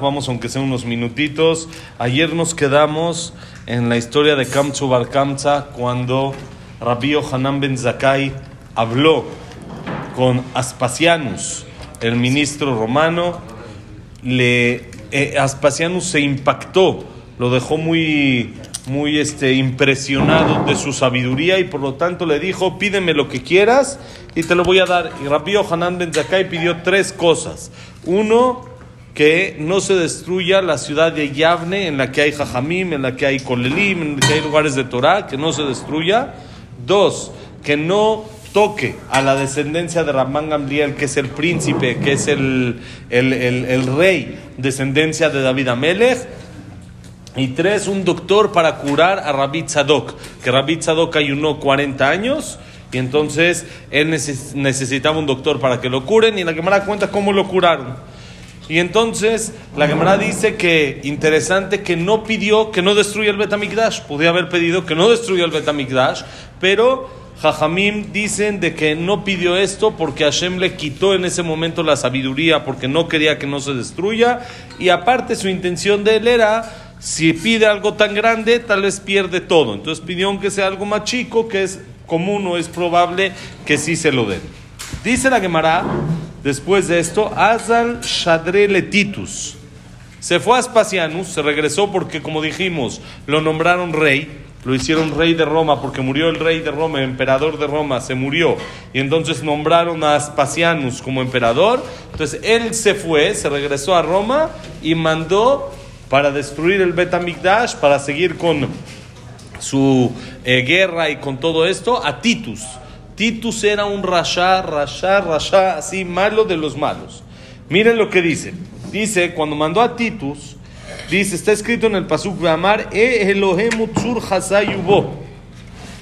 Vamos, aunque sean unos minutitos. Ayer nos quedamos en la historia de Kamchu Bar cuando Rabbi Hanan Ben Zakai habló con Aspasianus, el ministro romano. Le, eh, Aspasianus se impactó, lo dejó muy, muy este, impresionado de su sabiduría y por lo tanto le dijo: Pídeme lo que quieras y te lo voy a dar. Y Rabbi Hanan Ben Zakai pidió tres cosas. Uno, que no se destruya la ciudad de Yavne, en la que hay Jajamim, en la que hay Kolelim, en la que hay lugares de Torah, que no se destruya. Dos, que no toque a la descendencia de Ramán Gamliel, que es el príncipe, que es el, el, el, el rey, descendencia de David Amelech. Y tres, un doctor para curar a Rabbi Tzadok, que Rabbi Tzadok ayunó 40 años y entonces él neces necesitaba un doctor para que lo curen y la Gemara cuenta cómo lo curaron. Y entonces la Gemara dice que interesante que no pidió que no destruya el Betamikdash, podía haber pedido que no destruya el Betamikdash, pero Jajamim dicen de que no pidió esto porque Hashem le quitó en ese momento la sabiduría porque no quería que no se destruya y aparte su intención de él era si pide algo tan grande tal vez pierde todo, entonces pidió que sea algo más chico que es común o es probable que sí se lo den. Dice la Gemara, después de esto, Azal Shadre Titus. Se fue a Aspasianus, se regresó porque, como dijimos, lo nombraron rey, lo hicieron rey de Roma porque murió el rey de Roma, emperador de Roma, se murió. Y entonces nombraron a Aspasianus como emperador. Entonces él se fue, se regresó a Roma y mandó para destruir el Betamigdash, para seguir con su eh, guerra y con todo esto a Titus. Titus era un rasha, rasha, rasha, así malo de los malos. Miren lo que dice. Dice, cuando mandó a Titus, dice, está escrito en el Pasuk Amar, E Elohem Utsur Hasayubo.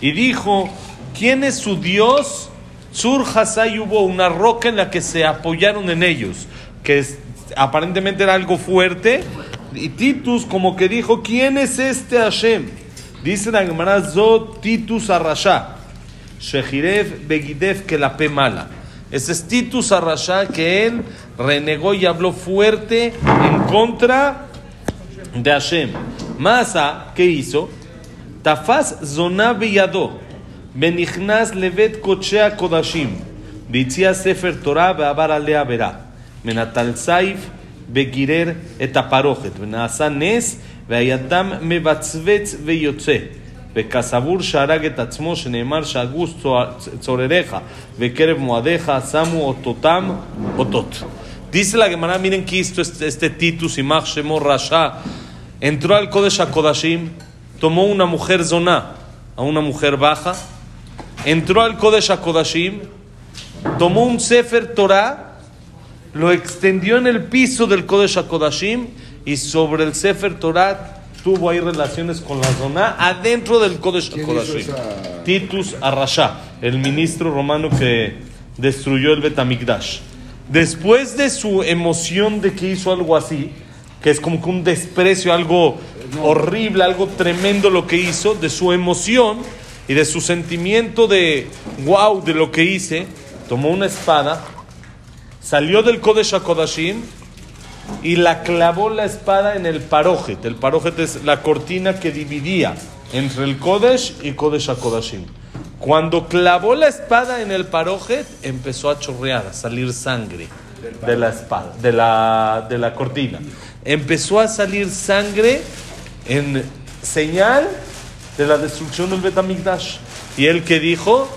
Y dijo, ¿quién es su Dios? Tsur Hasayubo, una roca en la que se apoyaron en ellos, que es, aparentemente era algo fuerte. Y Titus como que dijo, ¿quién es este Hashem? Dice la Gemara Zot Titus Arrasha. Shehirev Begidev que la mala. Ese es Titus Arrasha que él renegó y habló fuerte en contra de Hashem. Masa, ¿qué hizo? Tafaz Zona Beyado. Benichnas Levet Kochea Kodashim. Bitzia Sefer Torah Beabar Alea Vera. Menatal Saif Begirer Etaparojet. Benasa Nes. והידם מבצבץ ויוצא. וכסבור שהרג את עצמו, שנאמר שהגוס צורריך וקרב מועדיך שמו אותותם אותות. Dice la Gemara, miren que esto este, este Titus y Shemo Rasha entró al Kodesh HaKodashim, tomó una mujer zoná, a una mujer baja, entró al Kodesh HaKodashim, tomó un Sefer Torah, lo extendió en el piso del Kodesh HaKodashim y sobre el Sefer Torah tuvo ahí relaciones con la zona adentro del Kodesh HaKodashim. Titus Arrasha, el ministro romano que destruyó el Betamigdash. Después de su emoción de que hizo algo así, que es como que un desprecio, algo horrible, algo tremendo lo que hizo, de su emoción y de su sentimiento de wow de lo que hice, tomó una espada, salió del Kodesh HaKodashim y la clavó la espada en el parojet. El parojet es la cortina que dividía entre el Kodesh y Kodesh HaKodashim. Cuando clavó la espada en el parojet, empezó a chorrear, a salir sangre de la espada, de la, de la cortina. Empezó a salir sangre en señal de la destrucción del Betamigdash. Y él que dijo,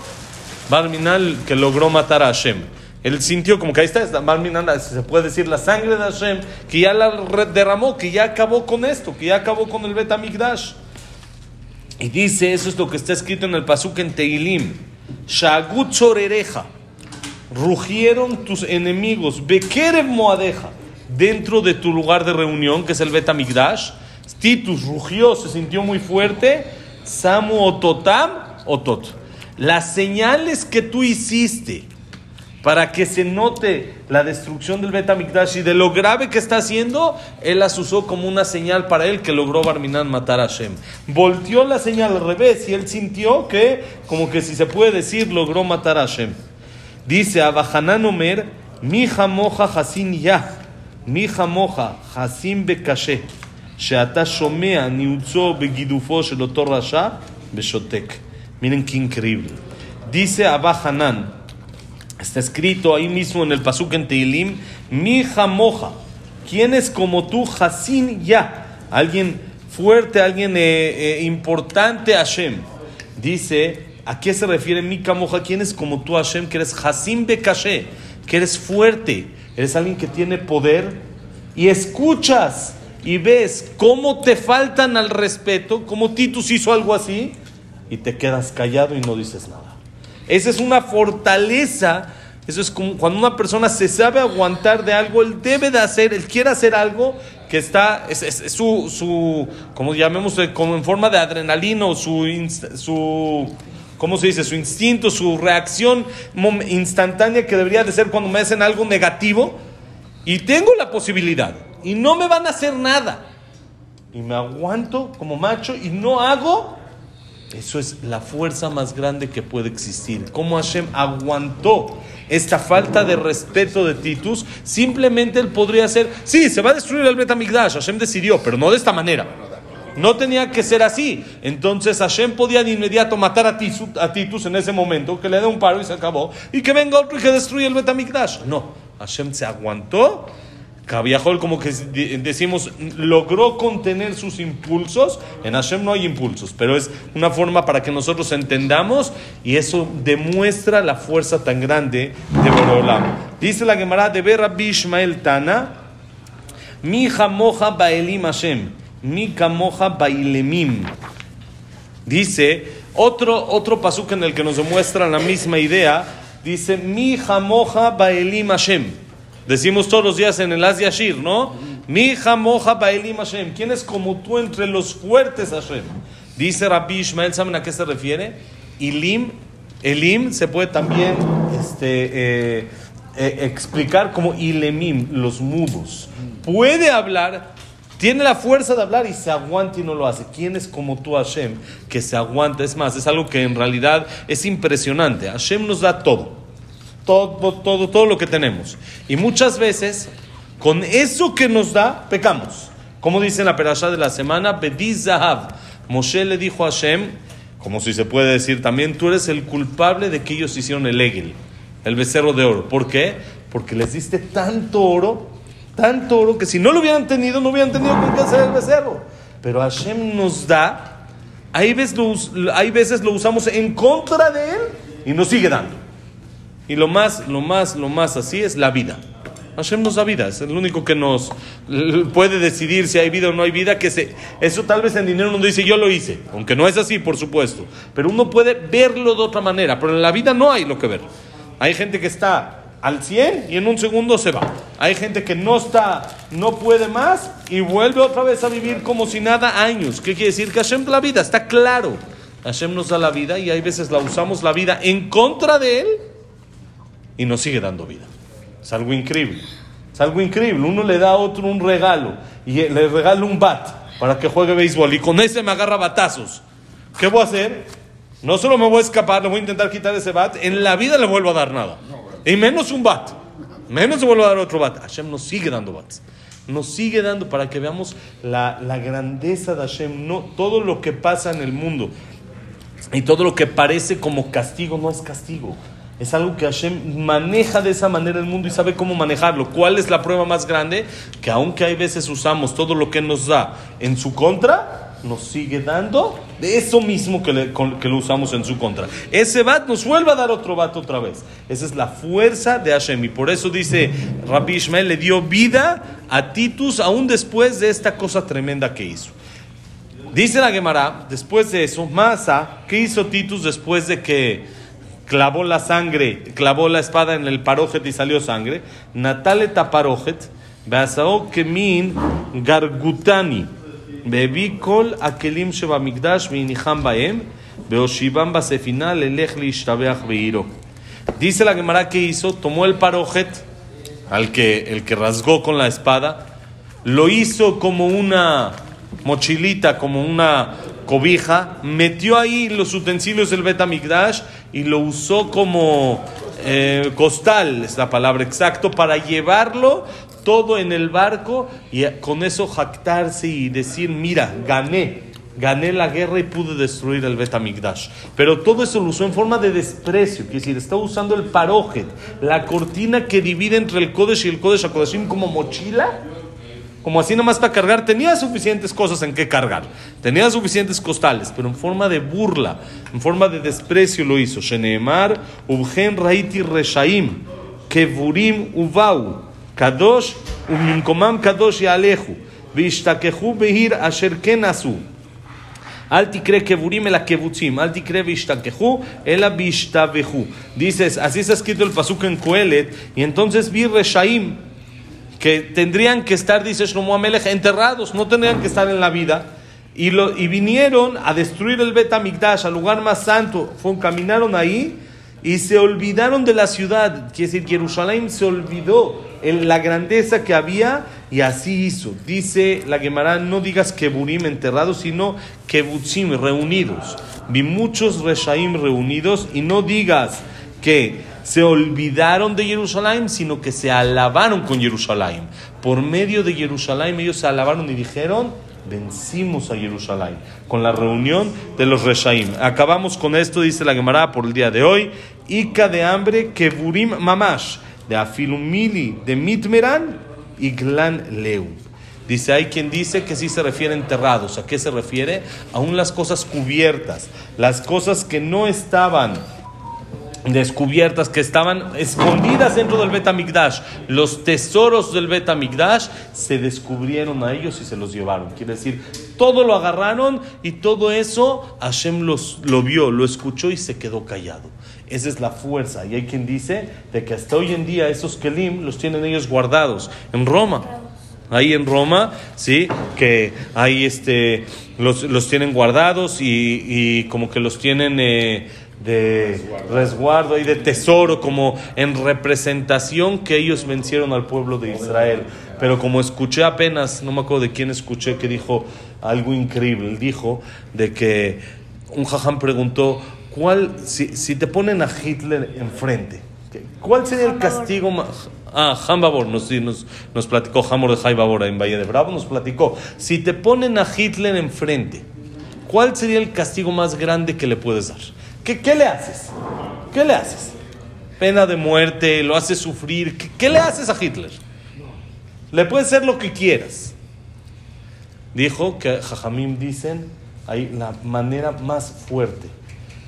Barminal, que logró matar a Hashem. Él sintió como que ahí está, se puede decir la sangre de Hashem, que ya la derramó, que ya acabó con esto, que ya acabó con el Betamigdash. Y dice, eso es lo que está escrito en el Pasuk en Teilim. Shagut sorereja. Rugieron tus enemigos. Bekerev moadeja. Dentro de tu lugar de reunión, que es el Betamigdash. Titus rugió, se sintió muy fuerte. Samu ototam otot. Las señales que tú hiciste para que se note la destrucción del Betamikdash y de lo grave que está haciendo, él las usó como una señal para él que logró Barminan matar a Hashem. Volteó la señal al revés y él sintió que, como que si se puede decir, logró matar a Hashem. Dice Abahanan Omer, Mi moja hasin ya, mi moja hasin bekashe, sheata shomea niutzo begidufo sheloto rasha beshotek. Miren qué increíble. Dice Abba Hanan, está escrito ahí mismo en el pasuk en Teilim, mi moja. ¿Quién es como tú, Hasin ya? Alguien fuerte, alguien eh, eh, importante, Hashem. Dice, ¿a qué se refiere mi moja? ¿Quién es como tú, Hashem? Que eres Hasim Bekashe, que eres fuerte, eres alguien que tiene poder y escuchas y ves cómo te faltan al respeto, como Titus hizo algo así y te quedas callado y no dices nada. Esa es una fortaleza. Eso es como cuando una persona se sabe aguantar de algo, él debe de hacer, él quiere hacer algo que está, es, su, su, como llamemos, eh, como en forma de adrenalina o su, su, ¿cómo se dice? Su instinto, su reacción instantánea que debería de ser cuando me hacen algo negativo y tengo la posibilidad y no me van a hacer nada y me aguanto como macho y no hago eso es la fuerza más grande que puede existir. Cómo Hashem aguantó esta falta de respeto de Titus, simplemente él podría hacer, sí, se va a destruir el Betamigdash, Hashem decidió, pero no de esta manera. No tenía que ser así. Entonces Hashem podía de inmediato matar a Titus, a Titus en ese momento, que le dé un paro y se acabó, y que venga otro y que destruya el Betamigdash. No, Hashem se aguantó Cabiajol, como que decimos, logró contener sus impulsos. En Hashem no hay impulsos, pero es una forma para que nosotros entendamos y eso demuestra la fuerza tan grande de Boreolam. Dice la Gemara de Berra Bishmael Tana, Mi moja baelim Hashem, mi moja bailemim. Dice otro, otro en el que nos demuestra la misma idea. Dice, Mi moja baelim Hashem. Decimos todos los días en el As Yashir, ¿no? Mi moja baelim Hashem. ¿Quién es como tú entre los fuertes Hashem? Dice Rabbi Ishmael, ¿saben a qué se refiere? Ilim, Elim se puede también este, eh, eh, explicar como Ilemim, los mudos. Puede hablar, tiene la fuerza de hablar y se aguanta y no lo hace. ¿Quién es como tú, Hashem, que se aguanta? Es más, es algo que en realidad es impresionante. Hashem nos da todo todo, todo, todo lo que tenemos. Y muchas veces, con eso que nos da, pecamos. Como dice en la perashá de la semana, Bediz Zahav. Moshe le dijo a Hashem, como si se puede decir también, tú eres el culpable de que ellos hicieron el Egel, el becerro de oro. ¿Por qué? Porque les diste tanto oro, tanto oro, que si no lo hubieran tenido, no hubieran tenido con qué hacer el becerro. Pero Hashem nos da, hay veces, hay veces lo usamos en contra de él y nos sigue dando. Y lo más, lo más, lo más así es la vida. Hashem nos da vida, es el único que nos puede decidir si hay vida o no hay vida. Que se, eso tal vez en dinero uno dice yo lo hice, aunque no es así, por supuesto. Pero uno puede verlo de otra manera, pero en la vida no hay lo que ver. Hay gente que está al 100 y en un segundo se va. Hay gente que no está, no puede más y vuelve otra vez a vivir como si nada años. ¿Qué quiere decir? Que Hashem la vida, está claro. Hashem nos da la vida y hay veces la usamos la vida en contra de Él y nos sigue dando vida. Es algo increíble. Es algo increíble. Uno le da a otro un regalo y le regala un bat para que juegue béisbol y con ese me agarra batazos. ¿Qué voy a hacer? No solo me voy a escapar, le voy a intentar quitar ese bat, en la vida le vuelvo a dar nada. Y menos un bat. Menos le vuelvo a dar otro bat. Hashem nos sigue dando bats. Nos sigue dando para que veamos la, la grandeza de Hashem. No, todo lo que pasa en el mundo y todo lo que parece como castigo no es castigo. Es algo que Hashem maneja de esa manera el mundo y sabe cómo manejarlo. ¿Cuál es la prueba más grande? Que aunque hay veces usamos todo lo que nos da en su contra, nos sigue dando de eso mismo que, lo usamos en su contra. Ese bat nos vuelve a dar otro bat otra vez. Esa es la fuerza de Hashem. Y por eso dice Rabbi Ishmael, le dio vida a Titus aún después de esta cosa tremenda que hizo. Dice la Gemara, después de eso, Masa, ¿qué hizo Titus después de que clavó la sangre, clavó la espada en el parojet y salió sangre. Nataleta parojet, Beasao Kemin Gargutani, Bebikol Akelim Sheba Migdash, Viniham Baem, Beoshibam Basefina, Lelech Lishtabeach Beiro. Dice la Gemara que hizo, tomó el parojet, al que, el que rasgó con la espada, lo hizo como una mochilita, como una cobija, metió ahí los utensilios del Betamigdash y lo usó como eh, costal, es la palabra exacta, para llevarlo todo en el barco y con eso jactarse y decir, mira, gané, gané la guerra y pude destruir el Betamigdash. Pero todo eso lo usó en forma de desprecio, quiere decir, está usando el parojet, la cortina que divide entre el Kodesh y el Kodesh Kodeshim como mochila como así nomás para cargar, tenía suficientes cosas en que cargar, tenía suficientes costales, pero en forma de burla, en forma de desprecio lo hizo. Sheneemar, Ubgen Raiti Reshaim, Kevurim Uvau, Kadosh, Uminkomam Kadosh Yalehu, Vishtakehu Behir Asher Kenasu. Al tikre kevurim el kevutzim, al tikre vishtakehu el vishtavehu. Dices, así está escrito el pasuk en Coelet, y entonces vi Reshaim, que tendrían que estar, dice Shlomo Amelech, enterrados, no tendrían que estar en la vida. Y, lo, y vinieron a destruir el Bet al lugar más santo. Fue, caminaron ahí y se olvidaron de la ciudad. Quiere decir, Jerusalén se olvidó en la grandeza que había y así hizo. Dice la Gemara, no digas Keburim enterrados, sino Kebutzim reunidos. Vi muchos Reshaim reunidos y no digas que se olvidaron de Jerusalén, sino que se alabaron con Jerusalén. Por medio de Jerusalén ellos se alabaron y dijeron, vencimos a Jerusalén, con la reunión de los Reshaim. Acabamos con esto, dice la Gemara por el día de hoy, Ica de hambre, Keburim Mamash, de Afilumili, de Mitmeran y Glan Leu. Dice, hay quien dice que sí se refiere a enterrados. ¿A qué se refiere? Aún las cosas cubiertas, las cosas que no estaban descubiertas que estaban escondidas dentro del Betamigdash. Los tesoros del Betamigdash se descubrieron a ellos y se los llevaron. Quiere decir, todo lo agarraron y todo eso Hashem los, lo vio, lo escuchó y se quedó callado. Esa es la fuerza. Y hay quien dice de que hasta hoy en día esos Kelim los tienen ellos guardados en Roma. Ahí en Roma, sí, que ahí este, los, los tienen guardados y, y, como que los tienen... Eh, de resguardo y de tesoro, como en representación que ellos vencieron al pueblo de Israel. Pero como escuché apenas, no me acuerdo de quién escuché, que dijo algo increíble. dijo de que un jajam preguntó, ¿cuál, si, si te ponen a Hitler enfrente, ¿cuál sería el castigo más... Ah, Han Babor nos, nos, nos platicó, Hamor de Jai Babor en Valle de Bravo, nos platicó, si te ponen a Hitler enfrente, ¿cuál sería el castigo más grande que le puedes dar? ¿Qué, le haces? ¿Qué le haces? Pena de muerte, lo haces sufrir. ¿Qué, le haces a Hitler? Le puedes hacer lo que quieras. Dijo que Jajamim dicen, ahí la manera más fuerte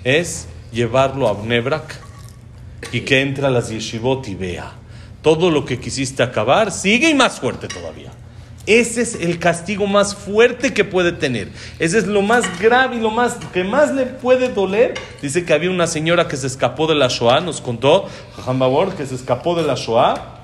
es llevarlo a Bnebrak y que entre a las yeshivot y vea. Todo lo que quisiste acabar sigue y más fuerte todavía. Ese es el castigo más fuerte que puede tener. Ese es lo más grave y lo más que más le puede doler. Dice que había una señora que se escapó de la Shoah, nos contó Babor, que se escapó de la Shoah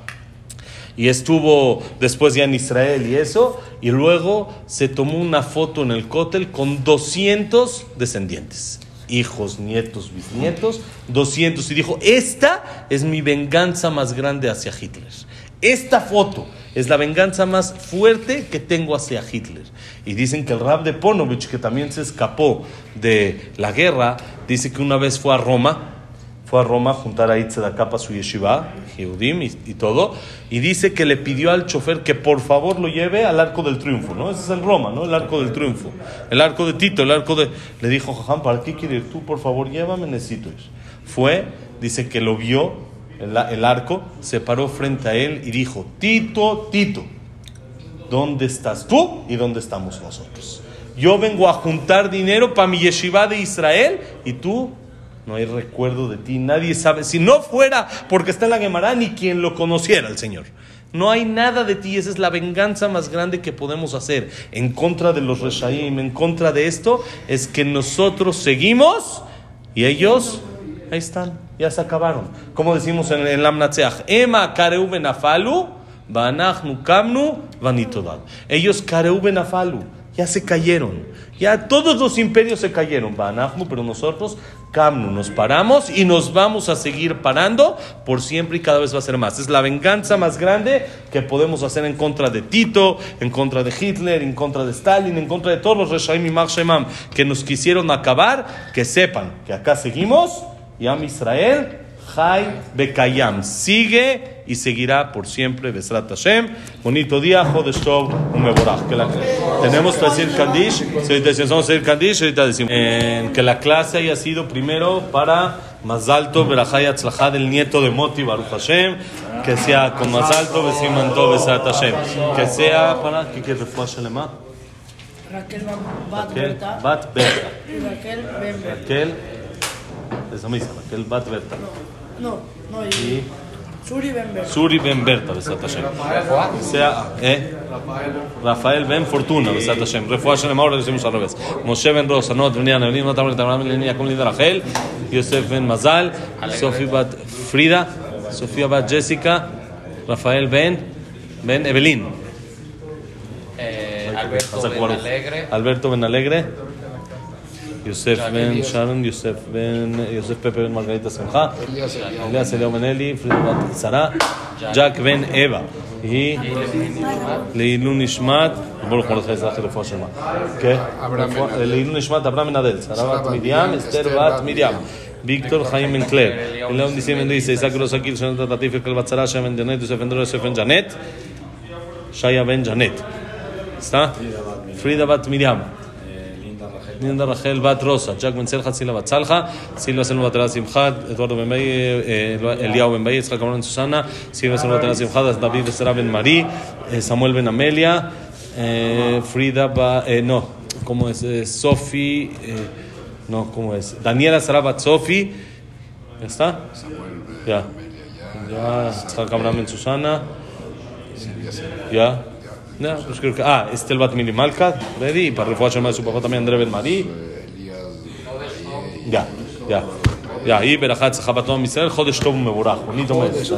y estuvo después ya en Israel y eso, y luego se tomó una foto en el cótel con 200 descendientes, hijos, nietos, bisnietos, 200, y dijo, esta es mi venganza más grande hacia Hitler. Esta foto es la venganza más fuerte que tengo hacia Hitler. Y dicen que el rab de Ponovich, que también se escapó de la guerra, dice que una vez fue a Roma, fue a Roma a juntar a Itzedakah para su yeshiva, Yehudim y, todo, y dice que le pidió al chofer que por favor lo lleve al Arco del Triunfo, ¿no? Ese es el Roma, ¿no? El Arco del Triunfo. El Arco de Tito, el Arco de... Le dijo, Jajam, ¿para qué quieres ir tú? Por favor, llévame, necesito ir. Fue, dice que lo vio el, arco, se paró frente a él y dijo, Tito, Tito, ¿dónde estás tú y dónde estamos nosotros? Yo vengo a juntar dinero para mi yeshiva de Israel y tú no hay recuerdo de ti, nadie sabe. Si no fuera porque está en la Gemara, ni quien lo conociera el Señor. No hay nada de ti, esa es la venganza más grande que podemos hacer en contra de los Reshaim, en contra de esto, es que nosotros seguimos y ellos ahí están ya se acabaron. Como decimos en el Amnatseach, Ema kareuben afalu, vanachnu kamnu, vanitodad. Ellos kareuben afalu, ya se cayeron. Ya todos los imperios se cayeron, vanachnu, pero nosotros kamnu, nos paramos y nos vamos a seguir parando por siempre y cada vez va a ser más. Es la venganza más grande que podemos hacer en contra de Tito, en contra de Hitler, en contra de Stalin, en contra de todos los Reshaim y que nos quisieron acabar, que sepan que acá seguimos y Am Israel, Jai Bekayam. Sigue y seguirá por siempre. Besrat Hashem. Bonito día. Jodesh Tov Umeborach. Que la- Tenemos que decir Kandish. Si ahorita decimos, vamos a decir Kandish. Ahorita decimos. Eh, que la clase haya sido primero para más alto, Berajay Atzlajá del nieto de Moti Baruch Hashem. Que sea con más alto, Besimanto Besrat Hashem. Que sea para. ¿Qué quieres refuah Shalema? Raquel Bat Raquel Berta Raquel Ben Eso mismo, Raquel Bat Berta. No, no, y Y Suri Ben Berta. Suri Ben Berta, Besat Hashem. Sea, ¿eh? Rafael Ben Fortuna, Besat Hashem. Refuah Shalem, ahora decimos al revés. Moshe Ben Rosa, Not Ben Yana, Evelyn, Not Amrit, Abraham, Eleni, Yaakov, Linda, Rachel, Yosef Ben Mazal, Sofía Bat Frida, Sofía Bat Jessica, Rafael Ben, Ben Evelyn. Eh, Alberto Baruch. Alegre. Alberto Ben Alegre. יוסף בן שרון, יוסף בן, יוסף פפר בן מרגלית השמחה, אליאס אליהו בן אלי, פרידמן שרה, ג'ק בן אווה, היא לעילון נשמת, בואו נכון לך אזרחי רפואה שלמה, אוקיי? לעילון נשמת אברהם בן אדל, שרה בת מרים, אסתר בת מרים. Víctor Jaime Encler. El León diciendo dice Isaac Rosa Kirchner Tatife Calvazara, Shaya Ben Janet, Josef Ben Josef Ben Janet, Shaya Ben Janet. ¿Está? פרידה בת מרים, Linda Rachel Bat Rosa, Jack Ben Selja, Sila Bat Salja, Silva Selma Bat Simchat, Eduardo Ben Bay, eh, Eliao Bay, Yitzhak Amron Susana, Silva Selma Bat Simchat, David Estera Ben Marí, eh, Samuel Ben Amelia, eh, Frida Ba, eh, no, ¿cómo es? Eh, Sofi, eh, no, ¿cómo es? Daniela Sara Bat Sofi, ¿ya está? Ya. Ya, Amron Ben Susana, ya. Ya, pues creo que. Ah, Estel Bat Mili Malka, ready. Y para refuar de su papá también André Ben Marí. Ya, ya. Ya, y Berajat Zahabatom Israel, Jodesh Tov Meborach. Bonito mes.